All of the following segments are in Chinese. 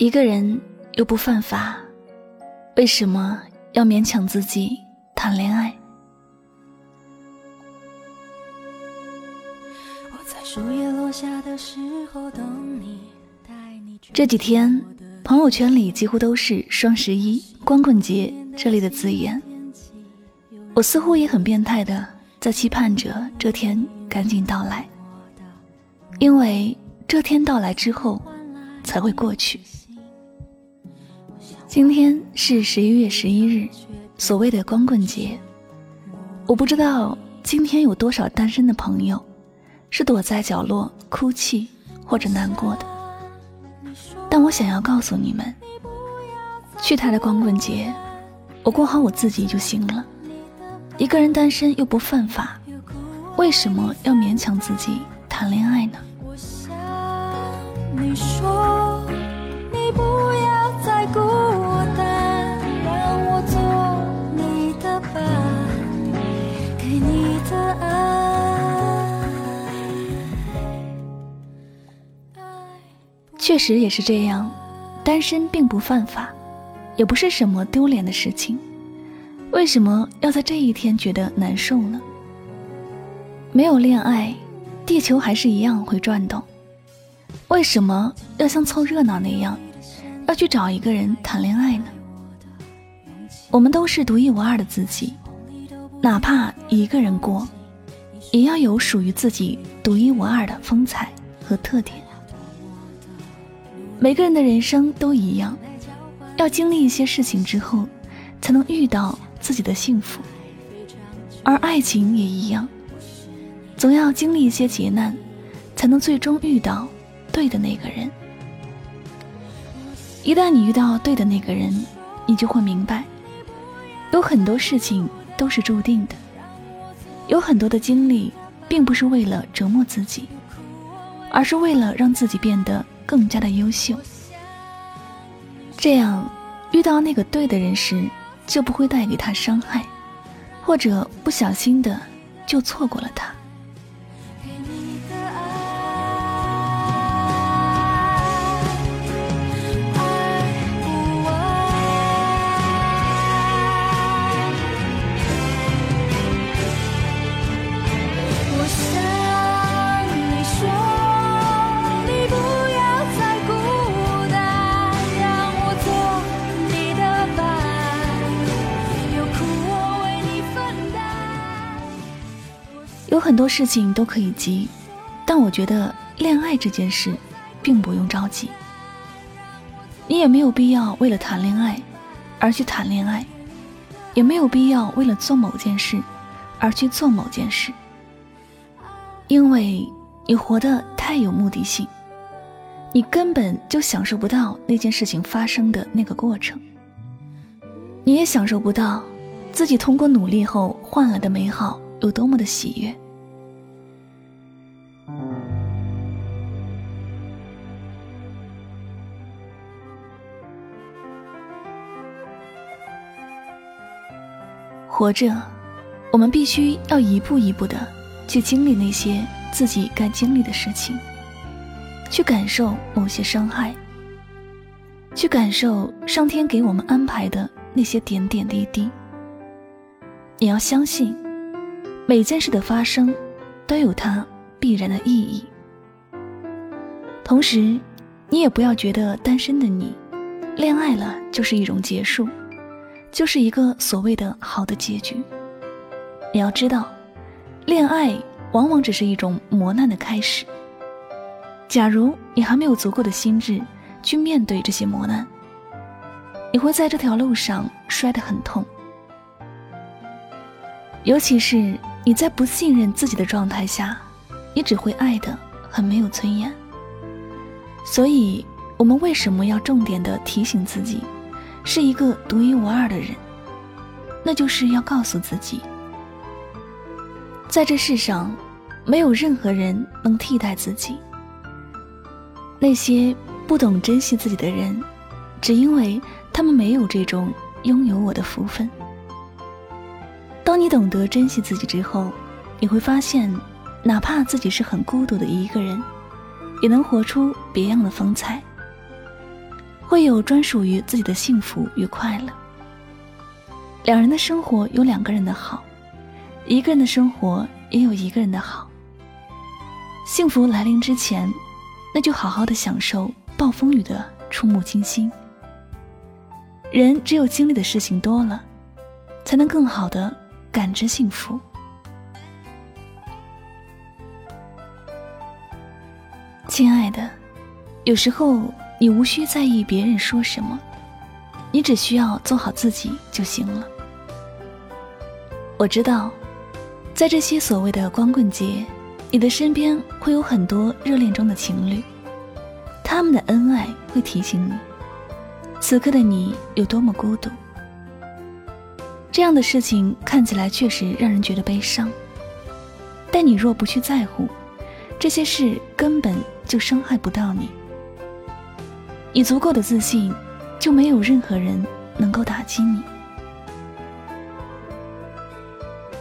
一个人又不犯法，为什么要勉强自己谈恋爱？这几天朋友圈里几乎都是双十一、光棍节这类的字眼，我似乎也很变态的在期盼着这天赶紧到来，因为这天到来之后才会过去。今天是十一月十一日，所谓的光棍节，我不知道今天有多少单身的朋友。是躲在角落哭泣或者难过的，但我想要告诉你们，去他的光棍节，我过好我自己就行了。一个人单身又不犯法，为什么要勉强自己谈恋爱呢？你说你不要再孤确实也是这样，单身并不犯法，也不是什么丢脸的事情。为什么要在这一天觉得难受呢？没有恋爱，地球还是一样会转动。为什么要像凑热闹那样，要去找一个人谈恋爱呢？我们都是独一无二的自己，哪怕一个人过，也要有属于自己独一无二的风采和特点。每个人的人生都一样，要经历一些事情之后，才能遇到自己的幸福。而爱情也一样，总要经历一些劫难，才能最终遇到对的那个人。一旦你遇到对的那个人，你就会明白，有很多事情都是注定的，有很多的经历，并不是为了折磨自己，而是为了让自己变得。更加的优秀，这样遇到那个对的人时，就不会带给他伤害，或者不小心的就错过了他。很多事情都可以急，但我觉得恋爱这件事，并不用着急。你也没有必要为了谈恋爱而去谈恋爱，也没有必要为了做某件事而去做某件事，因为你活得太有目的性，你根本就享受不到那件事情发生的那个过程，你也享受不到自己通过努力后换来的美好。有多么的喜悦！活着，我们必须要一步一步的去经历那些自己该经历的事情，去感受某些伤害，去感受上天给我们安排的那些点点滴滴。你要相信。每件事的发生，都有它必然的意义。同时，你也不要觉得单身的你，恋爱了就是一种结束，就是一个所谓的好的结局。你要知道，恋爱往往只是一种磨难的开始。假如你还没有足够的心智去面对这些磨难，你会在这条路上摔得很痛，尤其是。你在不信任自己的状态下，你只会爱的很没有尊严。所以，我们为什么要重点的提醒自己，是一个独一无二的人？那就是要告诉自己，在这世上，没有任何人能替代自己。那些不懂珍惜自己的人，只因为他们没有这种拥有我的福分。当你懂得珍惜自己之后，你会发现，哪怕自己是很孤独的一个人，也能活出别样的风采。会有专属于自己的幸福与快乐。两人的生活有两个人的好，一个人的生活也有一个人的好。幸福来临之前，那就好好的享受暴风雨的触目惊心。人只有经历的事情多了，才能更好的感知幸福。亲爱的，有时候你无需在意别人说什么，你只需要做好自己就行了。我知道，在这些所谓的光棍节，你的身边会有很多热恋中的情侣，他们的恩爱会提醒你，此刻的你有多么孤独。这样的事情看起来确实让人觉得悲伤，但你若不去在乎，这些事根本。就伤害不到你。你足够的自信，就没有任何人能够打击你。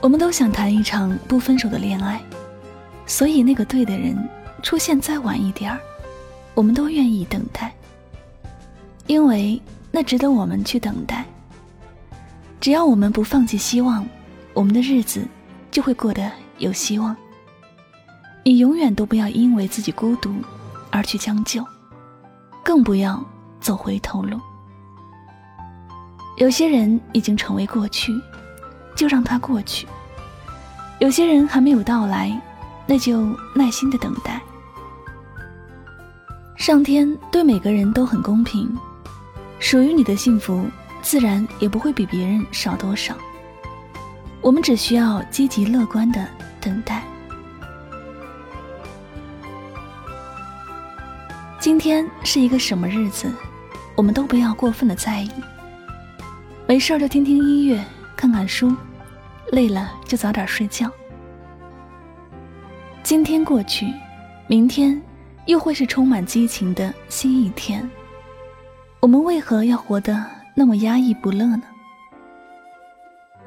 我们都想谈一场不分手的恋爱，所以那个对的人出现再晚一点儿，我们都愿意等待，因为那值得我们去等待。只要我们不放弃希望，我们的日子就会过得有希望。你永远都不要因为自己孤独而去将就，更不要走回头路。有些人已经成为过去，就让它过去；有些人还没有到来，那就耐心的等待。上天对每个人都很公平，属于你的幸福自然也不会比别人少多少。我们只需要积极乐观的等待。今天是一个什么日子，我们都不要过分的在意。没事就听听音乐，看看书，累了就早点睡觉。今天过去，明天又会是充满激情的新一天。我们为何要活得那么压抑不乐呢？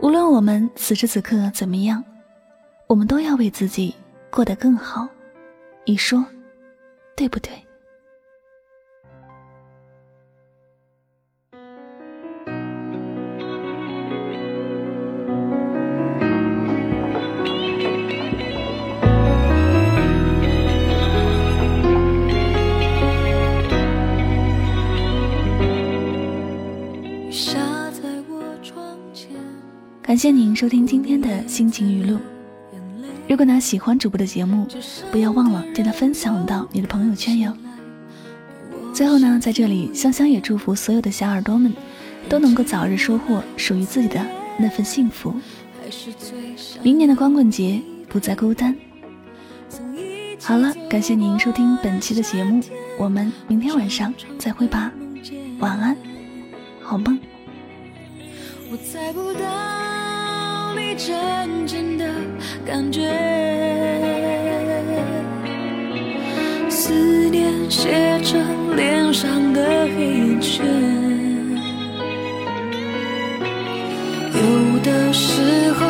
无论我们此时此刻怎么样，我们都要为自己过得更好。你说，对不对？感谢您收听今天的心情语录。如果呢喜欢主播的节目，不要忘了将它分享到你的朋友圈哟。最后呢，在这里香香也祝福所有的小耳朵们都能够早日收获属于自己的那份幸福。明年的光棍节不再孤单。好了，感谢您收听本期的节目，我们明天晚上再会吧，晚安，好梦。我猜不到。你真正的感觉，思念写成脸上的黑眼圈，有的时候